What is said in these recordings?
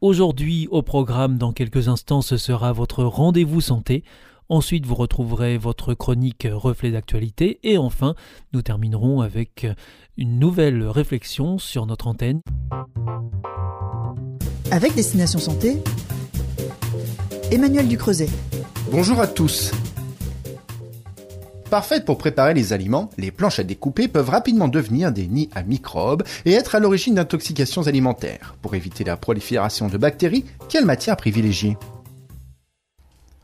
Aujourd'hui, au programme, dans quelques instants, ce sera votre rendez-vous santé. Ensuite, vous retrouverez votre chronique reflet d'actualité. Et enfin, nous terminerons avec une nouvelle réflexion sur notre antenne. Avec Destination Santé, Emmanuel Ducreuset. Bonjour à tous. Parfaites pour préparer les aliments, les planches à découper peuvent rapidement devenir des nids à microbes et être à l'origine d'intoxications alimentaires. Pour éviter la prolifération de bactéries, quelle matière privilégier?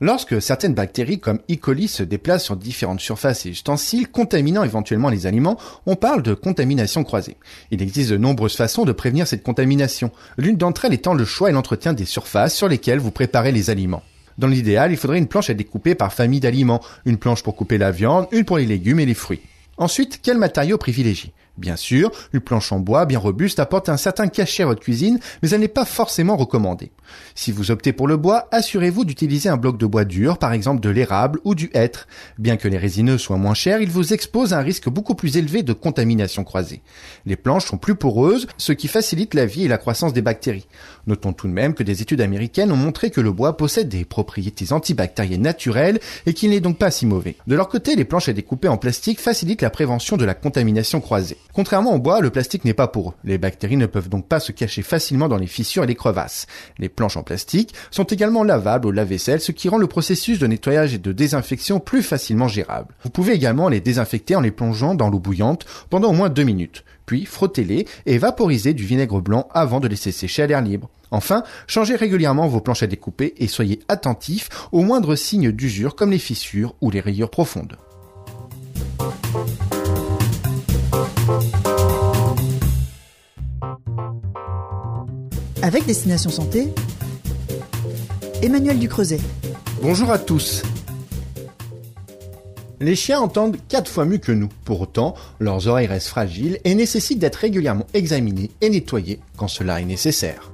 Lorsque certaines bactéries comme E. coli se déplacent sur différentes surfaces et ustensiles, contaminant éventuellement les aliments, on parle de contamination croisée. Il existe de nombreuses façons de prévenir cette contamination, l'une d'entre elles étant le choix et l'entretien des surfaces sur lesquelles vous préparez les aliments. Dans l'idéal, il faudrait une planche à découper par famille d'aliments, une planche pour couper la viande, une pour les légumes et les fruits. Ensuite, quel matériau privilégier? Bien sûr, une planche en bois bien robuste apporte un certain cachet à votre cuisine, mais elle n'est pas forcément recommandée. Si vous optez pour le bois, assurez-vous d'utiliser un bloc de bois dur, par exemple de l'érable ou du hêtre. Bien que les résineux soient moins chers, ils vous exposent à un risque beaucoup plus élevé de contamination croisée. Les planches sont plus poreuses, ce qui facilite la vie et la croissance des bactéries. Notons tout de même que des études américaines ont montré que le bois possède des propriétés antibactériennes naturelles et qu'il n'est donc pas si mauvais. De leur côté, les planches à découper en plastique facilitent la prévention de la contamination croisée. Contrairement au bois, le plastique n'est pas poreux. Les bactéries ne peuvent donc pas se cacher facilement dans les fissures et les crevasses. Les planches en plastique sont également lavables au lave-vaisselle, ce qui rend le processus de nettoyage et de désinfection plus facilement gérable. Vous pouvez également les désinfecter en les plongeant dans l'eau bouillante pendant au moins deux minutes. Puis frottez-les et vaporisez du vinaigre blanc avant de laisser sécher à l'air libre. Enfin, changez régulièrement vos planches à découper et soyez attentif aux moindres signes d'usure comme les fissures ou les rayures profondes. Avec Destination Santé, Emmanuel Ducreuset. Bonjour à tous. Les chiens entendent quatre fois mieux que nous. Pour autant, leurs oreilles restent fragiles et nécessitent d'être régulièrement examinées et nettoyées quand cela est nécessaire.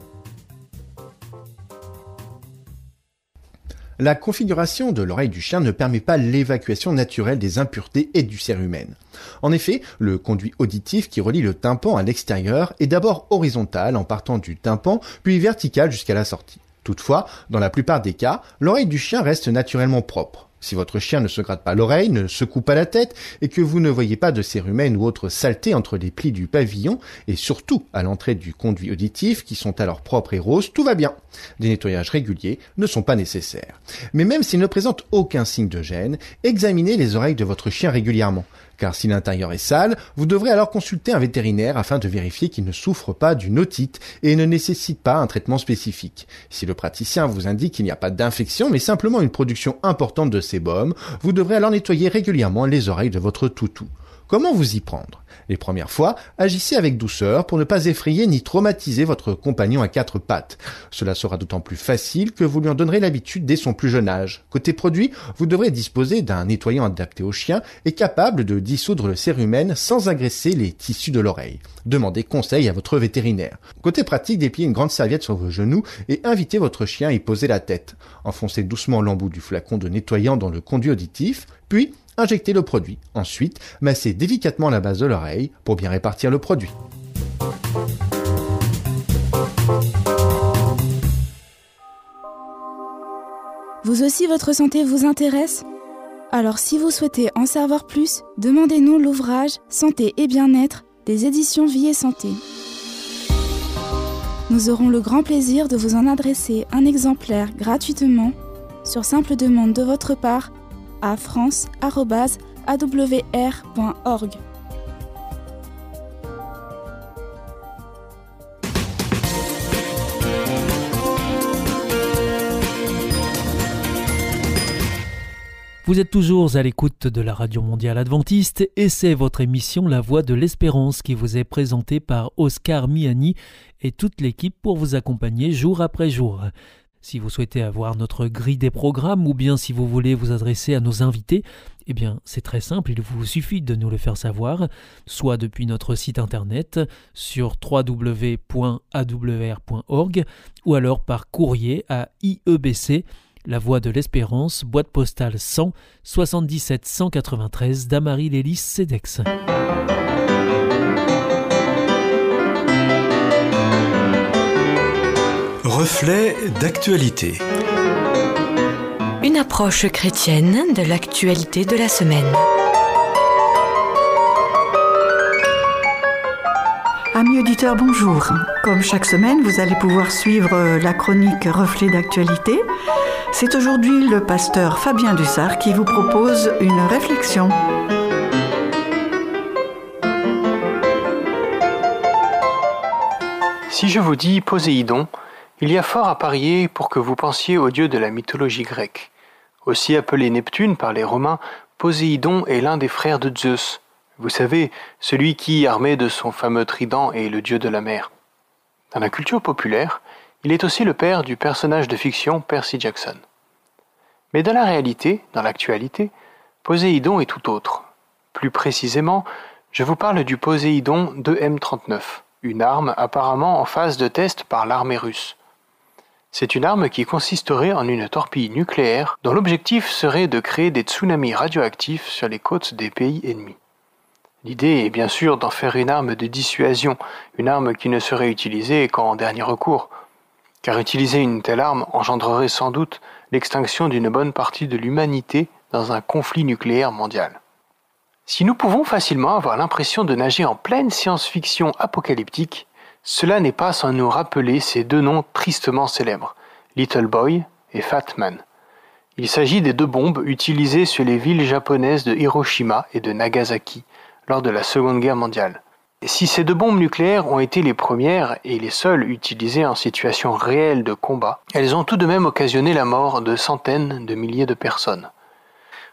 La configuration de l'oreille du chien ne permet pas l'évacuation naturelle des impuretés et du cérumen. En effet, le conduit auditif qui relie le tympan à l'extérieur est d'abord horizontal en partant du tympan, puis vertical jusqu'à la sortie. Toutefois, dans la plupart des cas, l'oreille du chien reste naturellement propre. Si votre chien ne se gratte pas l'oreille, ne secoue pas la tête, et que vous ne voyez pas de cérumen ou autre saleté entre les plis du pavillon, et surtout à l'entrée du conduit auditif, qui sont alors propres et roses, tout va bien. Des nettoyages réguliers ne sont pas nécessaires. Mais même s'il ne présente aucun signe de gêne, examinez les oreilles de votre chien régulièrement car si l'intérieur est sale, vous devrez alors consulter un vétérinaire afin de vérifier qu'il ne souffre pas d'une otite et ne nécessite pas un traitement spécifique. Si le praticien vous indique qu'il n'y a pas d'infection mais simplement une production importante de sébum, vous devrez alors nettoyer régulièrement les oreilles de votre toutou. Comment vous y prendre? Les premières fois, agissez avec douceur pour ne pas effrayer ni traumatiser votre compagnon à quatre pattes. Cela sera d'autant plus facile que vous lui en donnerez l'habitude dès son plus jeune âge. Côté produit, vous devrez disposer d'un nettoyant adapté au chien et capable de dissoudre le cérumen sans agresser les tissus de l'oreille. Demandez conseil à votre vétérinaire. Côté pratique, dépliez une grande serviette sur vos genoux et invitez votre chien à y poser la tête. Enfoncez doucement l'embout du flacon de nettoyant dans le conduit auditif, puis Injectez le produit. Ensuite, massez délicatement la base de l'oreille pour bien répartir le produit. Vous aussi, votre santé vous intéresse? Alors si vous souhaitez en savoir plus, demandez-nous l'ouvrage Santé et bien-être des éditions Vie et Santé. Nous aurons le grand plaisir de vous en adresser un exemplaire gratuitement sur simple demande de votre part à. Vous êtes toujours à l'écoute de la Radio Mondiale Adventiste et c'est votre émission La Voix de l'Espérance qui vous est présentée par Oscar Miani et toute l'équipe pour vous accompagner jour après jour. Si vous souhaitez avoir notre grille des programmes ou bien si vous voulez vous adresser à nos invités, eh bien c'est très simple, il vous suffit de nous le faire savoir, soit depuis notre site internet sur www.awr.org ou alors par courrier à IEBC la Voix de l'Espérance, boîte postale 100 77 193 Damary Lélis Cedex. Reflet d'actualité. Une approche chrétienne de l'actualité de la semaine. Amis auditeurs, bonjour. Comme chaque semaine, vous allez pouvoir suivre la chronique Reflet d'actualité c'est aujourd'hui le pasteur Fabien Dussard qui vous propose une réflexion. Si je vous dis Poséidon, il y a fort à parier pour que vous pensiez au dieu de la mythologie grecque. Aussi appelé Neptune par les Romains, Poséidon est l'un des frères de Zeus. Vous savez, celui qui, armé de son fameux trident, est le dieu de la mer. Dans la culture populaire, il est aussi le père du personnage de fiction Percy Jackson. Mais dans la réalité, dans l'actualité, Poséidon est tout autre. Plus précisément, je vous parle du Poséidon 2M39, une arme apparemment en phase de test par l'armée russe. C'est une arme qui consisterait en une torpille nucléaire dont l'objectif serait de créer des tsunamis radioactifs sur les côtes des pays ennemis. L'idée est bien sûr d'en faire une arme de dissuasion, une arme qui ne serait utilisée qu'en dernier recours, car utiliser une telle arme engendrerait sans doute l'extinction d'une bonne partie de l'humanité dans un conflit nucléaire mondial. Si nous pouvons facilement avoir l'impression de nager en pleine science-fiction apocalyptique, cela n'est pas sans nous rappeler ces deux noms tristement célèbres, Little Boy et Fat Man. Il s'agit des deux bombes utilisées sur les villes japonaises de Hiroshima et de Nagasaki lors de la Seconde Guerre mondiale. Si ces deux bombes nucléaires ont été les premières et les seules utilisées en situation réelle de combat, elles ont tout de même occasionné la mort de centaines de milliers de personnes.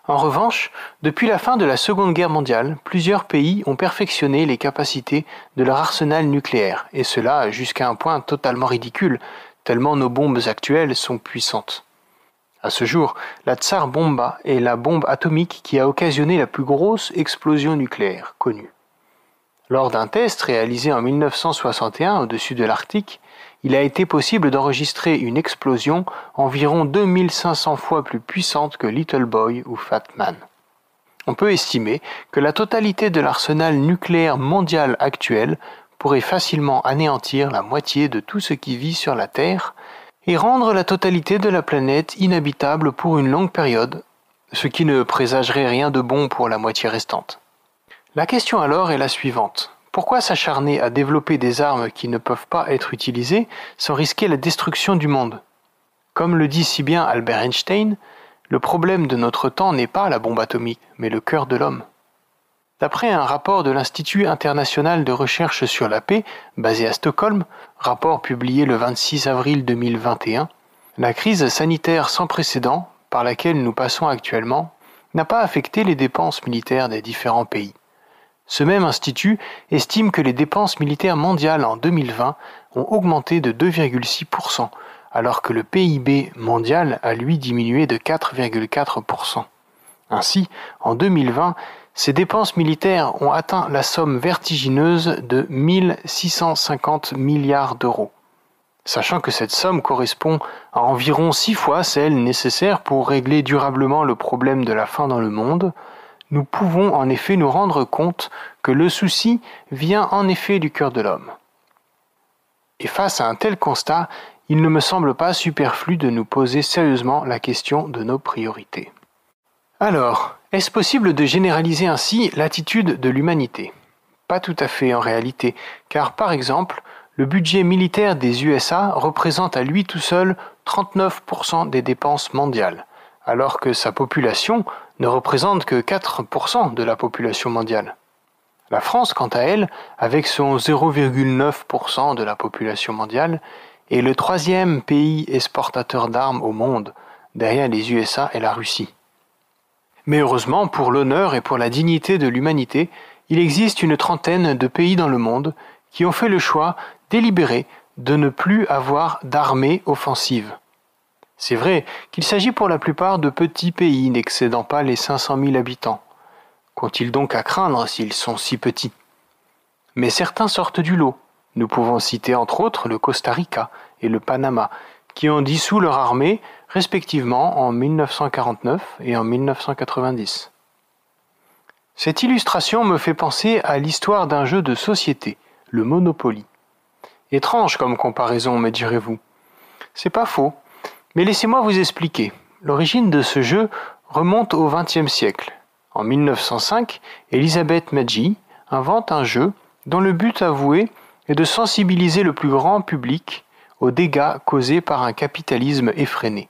En revanche, depuis la fin de la Seconde Guerre mondiale, plusieurs pays ont perfectionné les capacités de leur arsenal nucléaire, et cela jusqu'à un point totalement ridicule, tellement nos bombes actuelles sont puissantes. À ce jour, la Tsar Bomba est la bombe atomique qui a occasionné la plus grosse explosion nucléaire connue. Lors d'un test réalisé en 1961 au-dessus de l'Arctique, il a été possible d'enregistrer une explosion environ 2500 fois plus puissante que Little Boy ou Fat Man. On peut estimer que la totalité de l'arsenal nucléaire mondial actuel pourrait facilement anéantir la moitié de tout ce qui vit sur la Terre et rendre la totalité de la planète inhabitable pour une longue période, ce qui ne présagerait rien de bon pour la moitié restante. La question alors est la suivante. Pourquoi s'acharner à développer des armes qui ne peuvent pas être utilisées sans risquer la destruction du monde? Comme le dit si bien Albert Einstein, le problème de notre temps n'est pas la bombe atomique, mais le cœur de l'homme. D'après un rapport de l'Institut international de recherche sur la paix, basé à Stockholm, rapport publié le 26 avril 2021, la crise sanitaire sans précédent par laquelle nous passons actuellement n'a pas affecté les dépenses militaires des différents pays. Ce même institut estime que les dépenses militaires mondiales en 2020 ont augmenté de 2,6%, alors que le PIB mondial a lui diminué de 4,4%. Ainsi, en 2020, ces dépenses militaires ont atteint la somme vertigineuse de 1650 milliards d'euros. Sachant que cette somme correspond à environ six fois celle nécessaire pour régler durablement le problème de la faim dans le monde, nous pouvons en effet nous rendre compte que le souci vient en effet du cœur de l'homme. Et face à un tel constat, il ne me semble pas superflu de nous poser sérieusement la question de nos priorités. Alors, est-ce possible de généraliser ainsi l'attitude de l'humanité? Pas tout à fait en réalité, car par exemple, le budget militaire des USA représente à lui tout seul 39% des dépenses mondiales, alors que sa population ne représente que 4% de la population mondiale. La France, quant à elle, avec son 0,9% de la population mondiale, est le troisième pays exportateur d'armes au monde, derrière les USA et la Russie. Mais heureusement, pour l'honneur et pour la dignité de l'humanité, il existe une trentaine de pays dans le monde qui ont fait le choix délibéré de ne plus avoir d'armée offensive. C'est vrai qu'il s'agit pour la plupart de petits pays n'excédant pas les 500 000 habitants. Qu'ont-ils donc à craindre s'ils sont si petits? Mais certains sortent du lot. Nous pouvons citer entre autres le Costa Rica et le Panama, qui ont dissous leur armée respectivement en 1949 et en 1990. Cette illustration me fait penser à l'histoire d'un jeu de société, le Monopoly. Étrange comme comparaison, me direz-vous. C'est pas faux, mais laissez-moi vous expliquer. L'origine de ce jeu remonte au XXe siècle. En 1905, Elisabeth Maggi invente un jeu dont le but avoué est de sensibiliser le plus grand public aux dégâts causés par un capitalisme effréné.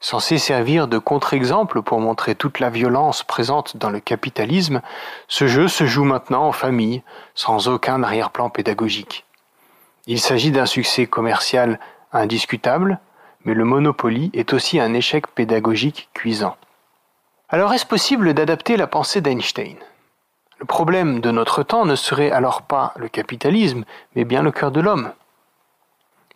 Censé servir de contre-exemple pour montrer toute la violence présente dans le capitalisme, ce jeu se joue maintenant en famille, sans aucun arrière-plan pédagogique. Il s'agit d'un succès commercial indiscutable, mais le Monopoly est aussi un échec pédagogique cuisant. Alors est-ce possible d'adapter la pensée d'Einstein? Le problème de notre temps ne serait alors pas le capitalisme, mais bien le cœur de l'homme.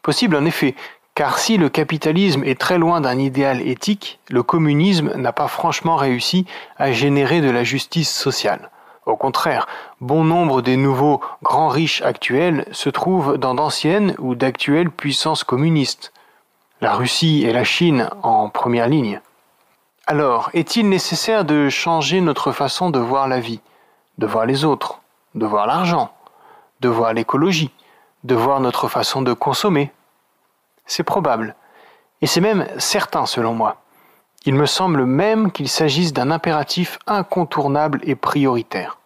Possible en effet, car si le capitalisme est très loin d'un idéal éthique, le communisme n'a pas franchement réussi à générer de la justice sociale. Au contraire, bon nombre des nouveaux grands riches actuels se trouvent dans d'anciennes ou d'actuelles puissances communistes. La Russie et la Chine en première ligne. Alors, est-il nécessaire de changer notre façon de voir la vie, de voir les autres, de voir l'argent, de voir l'écologie, de voir notre façon de consommer? C'est probable, et c'est même certain selon moi. Il me semble même qu'il s'agisse d'un impératif incontournable et prioritaire.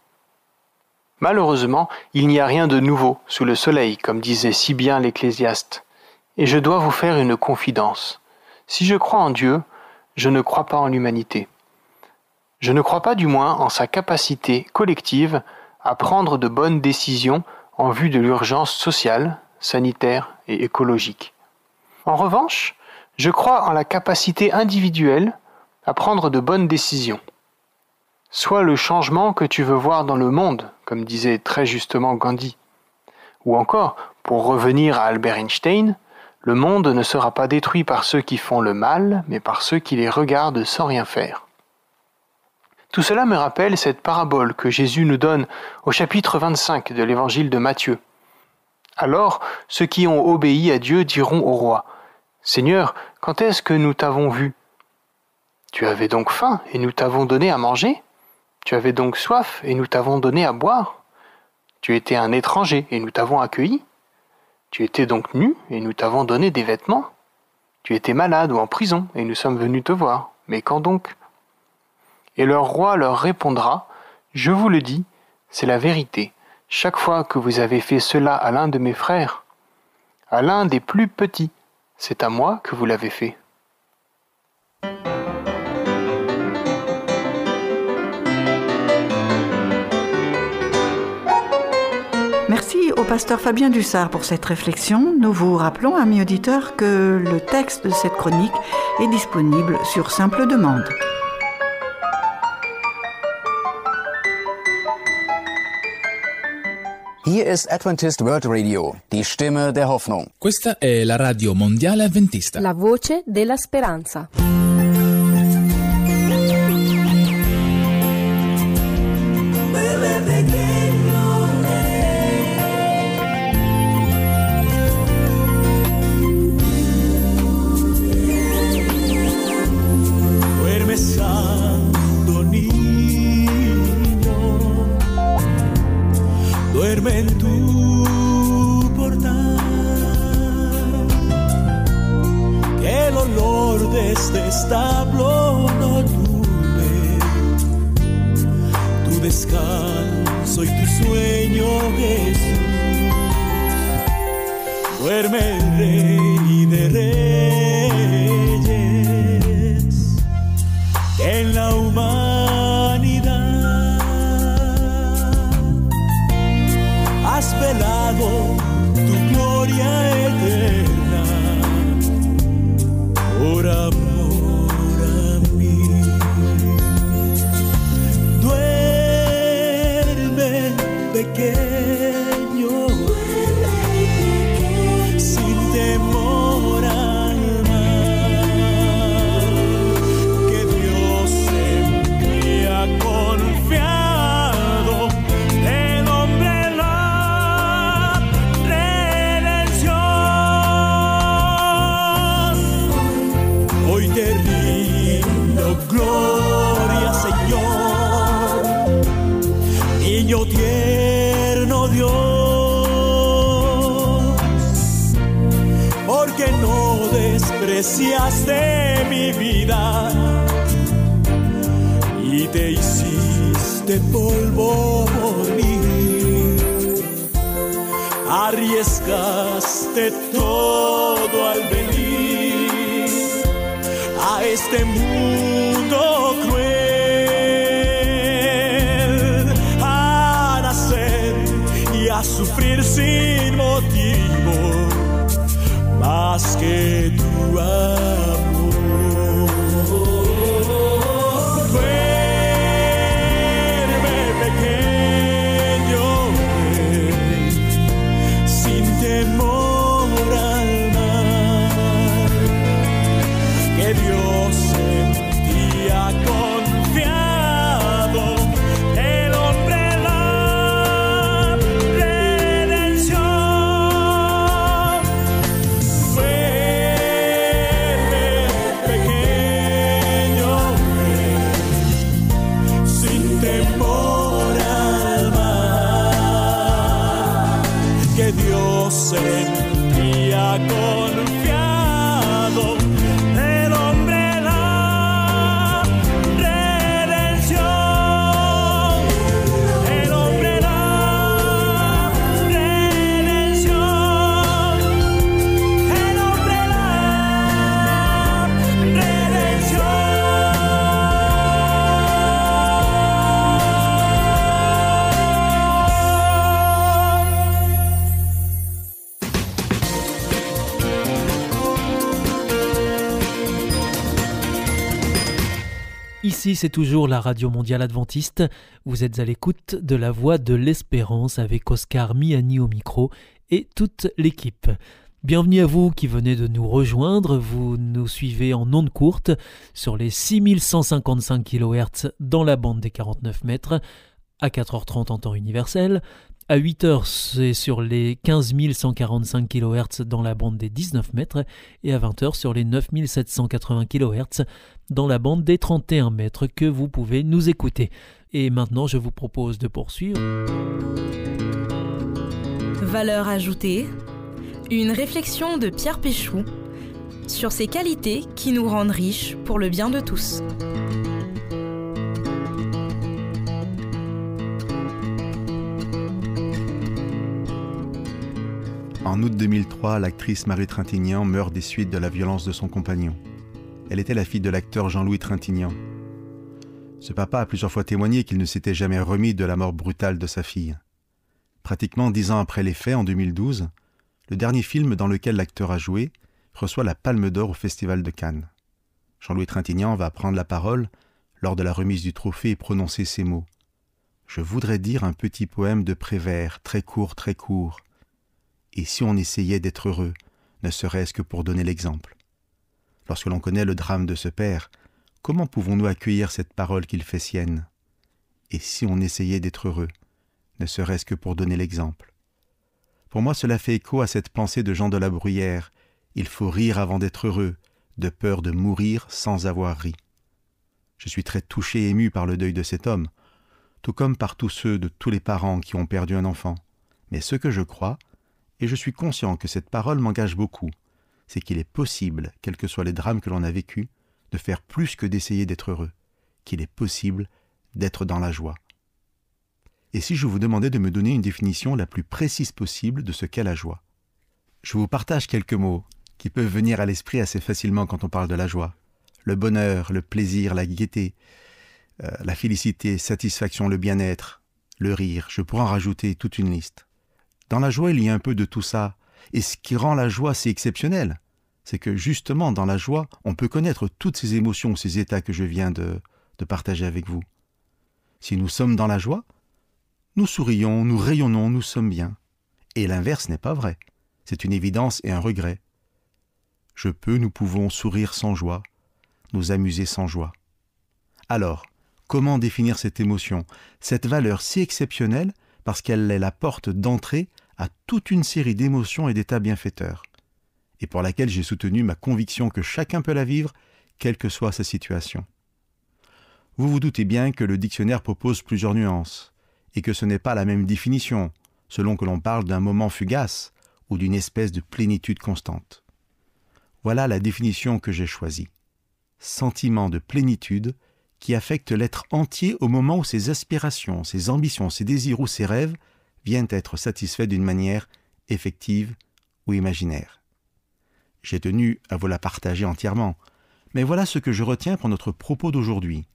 Malheureusement, il n'y a rien de nouveau sous le soleil, comme disait si bien l'Ecclésiaste, et je dois vous faire une confidence. Si je crois en Dieu, je ne crois pas en l'humanité. Je ne crois pas du moins en sa capacité collective à prendre de bonnes décisions en vue de l'urgence sociale, sanitaire et écologique. En revanche, je crois en la capacité individuelle à prendre de bonnes décisions. Soit le changement que tu veux voir dans le monde, comme disait très justement Gandhi. Ou encore, pour revenir à Albert Einstein, le monde ne sera pas détruit par ceux qui font le mal, mais par ceux qui les regardent sans rien faire. Tout cela me rappelle cette parabole que Jésus nous donne au chapitre 25 de l'évangile de Matthieu. Alors, ceux qui ont obéi à Dieu diront au roi, Seigneur, quand est-ce que nous t'avons vu? Tu avais donc faim et nous t'avons donné à manger? Tu avais donc soif et nous t'avons donné à boire? Tu étais un étranger et nous t'avons accueilli? Tu étais donc nu et nous t'avons donné des vêtements Tu étais malade ou en prison et nous sommes venus te voir. Mais quand donc? Et leur roi leur répondra, Je vous le dis, c'est la vérité. Chaque fois que vous avez fait cela à l'un de mes frères, à l'un des plus petits, c'est à moi que vous l'avez fait. Merci au pasteur Fabien Dussard pour cette réflexion. Nous vous rappelons, amis auditeurs, que le texte de cette chronique est disponible sur simple demande. Hier ist Adventist World Radio, die Stimme der Hoffnung. Questa è la radio mondiale avventista. La voce della speranza. Descanso y tu sueño, Jesús. Duerme rey de reyes Hoy te rindo gloria, Señor, niño tierno Dios, porque no despreciaste mi vida y te hiciste polvo por mí. Arriesgaste todo al venir este mundo cruel, a nacer y a sufrir sin motivo más que tu Ici, c'est toujours la Radio Mondiale Adventiste. Vous êtes à l'écoute de la Voix de l'Espérance avec Oscar Miani au micro et toute l'équipe. Bienvenue à vous qui venez de nous rejoindre. Vous nous suivez en ondes courtes sur les 6155 kHz dans la bande des 49 mètres, à 4h30 en temps universel. À 8h, c'est sur les 15 145 kHz dans la bande des 19 mètres et à 20h sur les 9780 kHz dans la bande des 31 mètres que vous pouvez nous écouter. Et maintenant, je vous propose de poursuivre. Valeur ajoutée, une réflexion de Pierre Péchou sur ces qualités qui nous rendent riches pour le bien de tous. En août 2003, l'actrice Marie Trintignant meurt des suites de la violence de son compagnon. Elle était la fille de l'acteur Jean-Louis Trintignant. Ce papa a plusieurs fois témoigné qu'il ne s'était jamais remis de la mort brutale de sa fille. Pratiquement dix ans après les faits, en 2012, le dernier film dans lequel l'acteur a joué reçoit la Palme d'Or au Festival de Cannes. Jean-Louis Trintignant va prendre la parole lors de la remise du trophée et prononcer ces mots. Je voudrais dire un petit poème de Prévert, très court, très court. Et si on essayait d'être heureux, ne serait-ce que pour donner l'exemple Lorsque l'on connaît le drame de ce père, comment pouvons-nous accueillir cette parole qu'il fait sienne? Et si on essayait d'être heureux, ne serait-ce que pour donner l'exemple? Pour moi, cela fait écho à cette pensée de Jean de la Bruyère il faut rire avant d'être heureux, de peur de mourir sans avoir ri. Je suis très touché et ému par le deuil de cet homme, tout comme par tous ceux de tous les parents qui ont perdu un enfant. Mais ce que je crois, et je suis conscient que cette parole m'engage beaucoup, c'est qu'il est possible, quels que soient les drames que l'on a vécus, de faire plus que d'essayer d'être heureux, qu'il est possible d'être dans la joie. Et si je vous demandais de me donner une définition la plus précise possible de ce qu'est la joie Je vous partage quelques mots qui peuvent venir à l'esprit assez facilement quand on parle de la joie. Le bonheur, le plaisir, la gaieté, euh, la félicité, satisfaction, le bien-être, le rire, je pourrais en rajouter toute une liste. Dans la joie, il y a un peu de tout ça, et ce qui rend la joie si exceptionnelle, c'est que justement dans la joie, on peut connaître toutes ces émotions, ces états que je viens de, de partager avec vous. Si nous sommes dans la joie, nous sourions, nous rayonnons, nous sommes bien. Et l'inverse n'est pas vrai. C'est une évidence et un regret. Je peux, nous pouvons sourire sans joie, nous amuser sans joie. Alors, comment définir cette émotion, cette valeur si exceptionnelle parce qu'elle est la porte d'entrée à toute une série d'émotions et d'états bienfaiteurs, et pour laquelle j'ai soutenu ma conviction que chacun peut la vivre, quelle que soit sa situation. Vous vous doutez bien que le dictionnaire propose plusieurs nuances, et que ce n'est pas la même définition, selon que l'on parle d'un moment fugace ou d'une espèce de plénitude constante. Voilà la définition que j'ai choisie. Sentiment de plénitude qui affecte l'être entier au moment où ses aspirations, ses ambitions, ses désirs ou ses rêves viennent être satisfaits d'une manière effective ou imaginaire. J'ai tenu à vous la partager entièrement, mais voilà ce que je retiens pour notre propos d'aujourd'hui.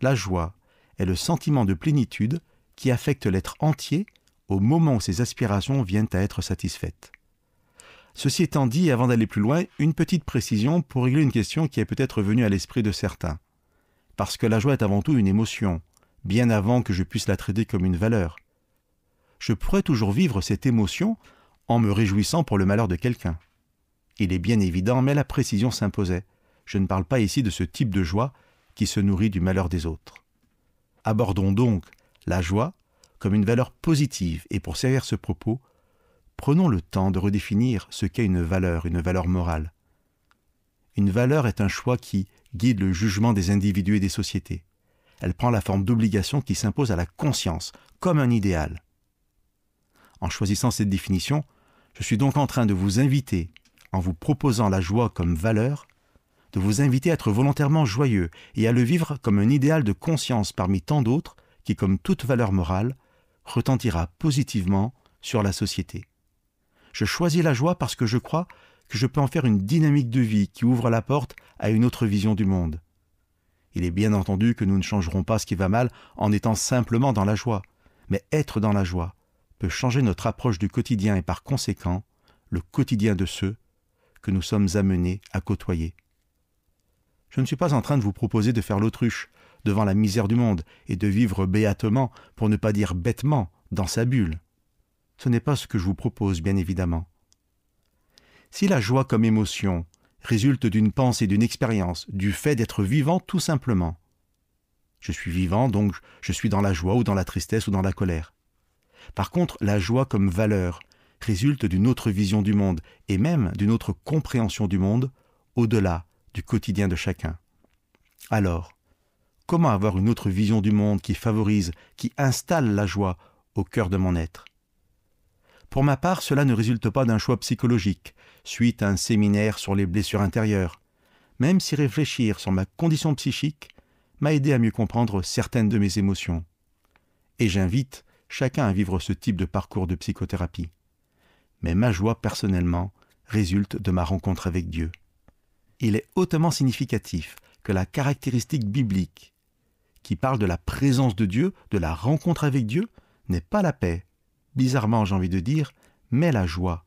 La joie est le sentiment de plénitude qui affecte l'être entier au moment où ses aspirations viennent à être satisfaites. Ceci étant dit, avant d'aller plus loin, une petite précision pour régler une question qui est peut-être venue à l'esprit de certains. Parce que la joie est avant tout une émotion, bien avant que je puisse la traiter comme une valeur. Je pourrais toujours vivre cette émotion en me réjouissant pour le malheur de quelqu'un. Il est bien évident, mais la précision s'imposait. Je ne parle pas ici de ce type de joie qui se nourrit du malheur des autres. Abordons donc la joie comme une valeur positive et pour servir ce propos, prenons le temps de redéfinir ce qu'est une valeur, une valeur morale. Une valeur est un choix qui guide le jugement des individus et des sociétés. Elle prend la forme d'obligation qui s'impose à la conscience, comme un idéal. En choisissant cette définition, je suis donc en train de vous inviter, en vous proposant la joie comme valeur, de vous inviter à être volontairement joyeux et à le vivre comme un idéal de conscience parmi tant d'autres qui, comme toute valeur morale, retentira positivement sur la société. Je choisis la joie parce que je crois que je peux en faire une dynamique de vie qui ouvre la porte à une autre vision du monde. Il est bien entendu que nous ne changerons pas ce qui va mal en étant simplement dans la joie, mais être dans la joie peut changer notre approche du quotidien et par conséquent le quotidien de ceux que nous sommes amenés à côtoyer. Je ne suis pas en train de vous proposer de faire l'autruche devant la misère du monde et de vivre béatement, pour ne pas dire bêtement, dans sa bulle. Ce n'est pas ce que je vous propose, bien évidemment. Si la joie comme émotion résulte d'une pensée, d'une expérience, du fait d'être vivant tout simplement, je suis vivant, donc je suis dans la joie ou dans la tristesse ou dans la colère. Par contre, la joie comme valeur résulte d'une autre vision du monde et même d'une autre compréhension du monde au-delà du quotidien de chacun. Alors, comment avoir une autre vision du monde qui favorise, qui installe la joie au cœur de mon être? Pour ma part, cela ne résulte pas d'un choix psychologique, suite à un séminaire sur les blessures intérieures, même si réfléchir sur ma condition psychique m'a aidé à mieux comprendre certaines de mes émotions. Et j'invite chacun à vivre ce type de parcours de psychothérapie. Mais ma joie personnellement résulte de ma rencontre avec Dieu. Il est hautement significatif que la caractéristique biblique qui parle de la présence de Dieu, de la rencontre avec Dieu, n'est pas la paix, bizarrement j'ai envie de dire, mais la joie.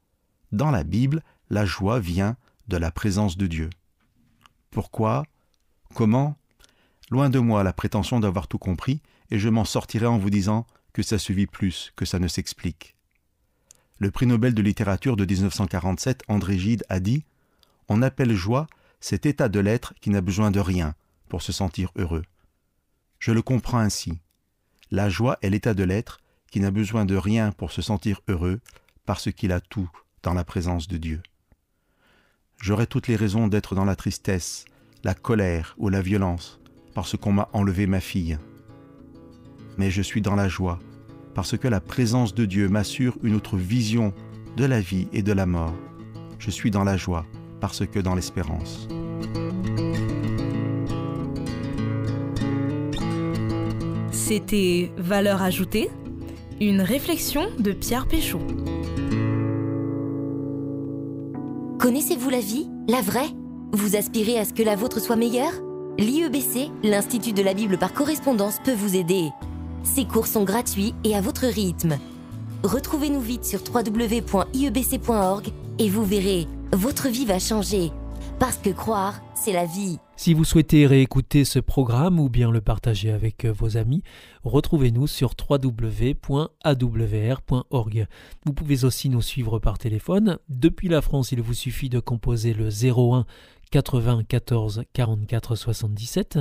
Dans la Bible, la joie vient de la présence de Dieu. Pourquoi? Comment? Loin de moi la prétention d'avoir tout compris, et je m'en sortirai en vous disant que ça se vit plus que ça ne s'explique. Le prix Nobel de littérature de 1947, André Gide, a dit On appelle joie cet état de l'être qui n'a besoin de rien pour se sentir heureux. Je le comprends ainsi. La joie est l'état de l'être qui n'a besoin de rien pour se sentir heureux parce qu'il a tout dans la présence de Dieu. J'aurais toutes les raisons d'être dans la tristesse, la colère ou la violence parce qu'on m'a enlevé ma fille mais je suis dans la joie, parce que la présence de Dieu m'assure une autre vision de la vie et de la mort. Je suis dans la joie, parce que dans l'espérance. C'était Valeur ajoutée, une réflexion de Pierre Péchaud. Connaissez-vous la vie, la vraie? Vous aspirez à ce que la vôtre soit meilleure? L'IEBC, l'Institut de la Bible par correspondance, peut vous aider. Ces cours sont gratuits et à votre rythme. Retrouvez-nous vite sur www.iebc.org et vous verrez, votre vie va changer. Parce que croire, c'est la vie. Si vous souhaitez réécouter ce programme ou bien le partager avec vos amis, retrouvez-nous sur www.awr.org. Vous pouvez aussi nous suivre par téléphone. Depuis la France, il vous suffit de composer le 01 80 14 44 77.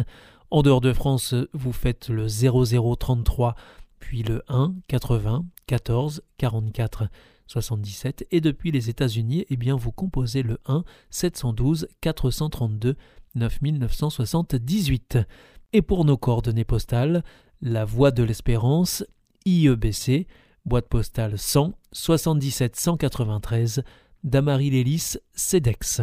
En dehors de France, vous faites le 0033, puis le 1 80 14 44 77 et depuis les États-Unis, eh bien vous composez le 1 712 432 9978. Et pour nos coordonnées postales, la Voie de l'Espérance, IEBC, boîte postale 100 77 193, Damary Lélis, CEDEX.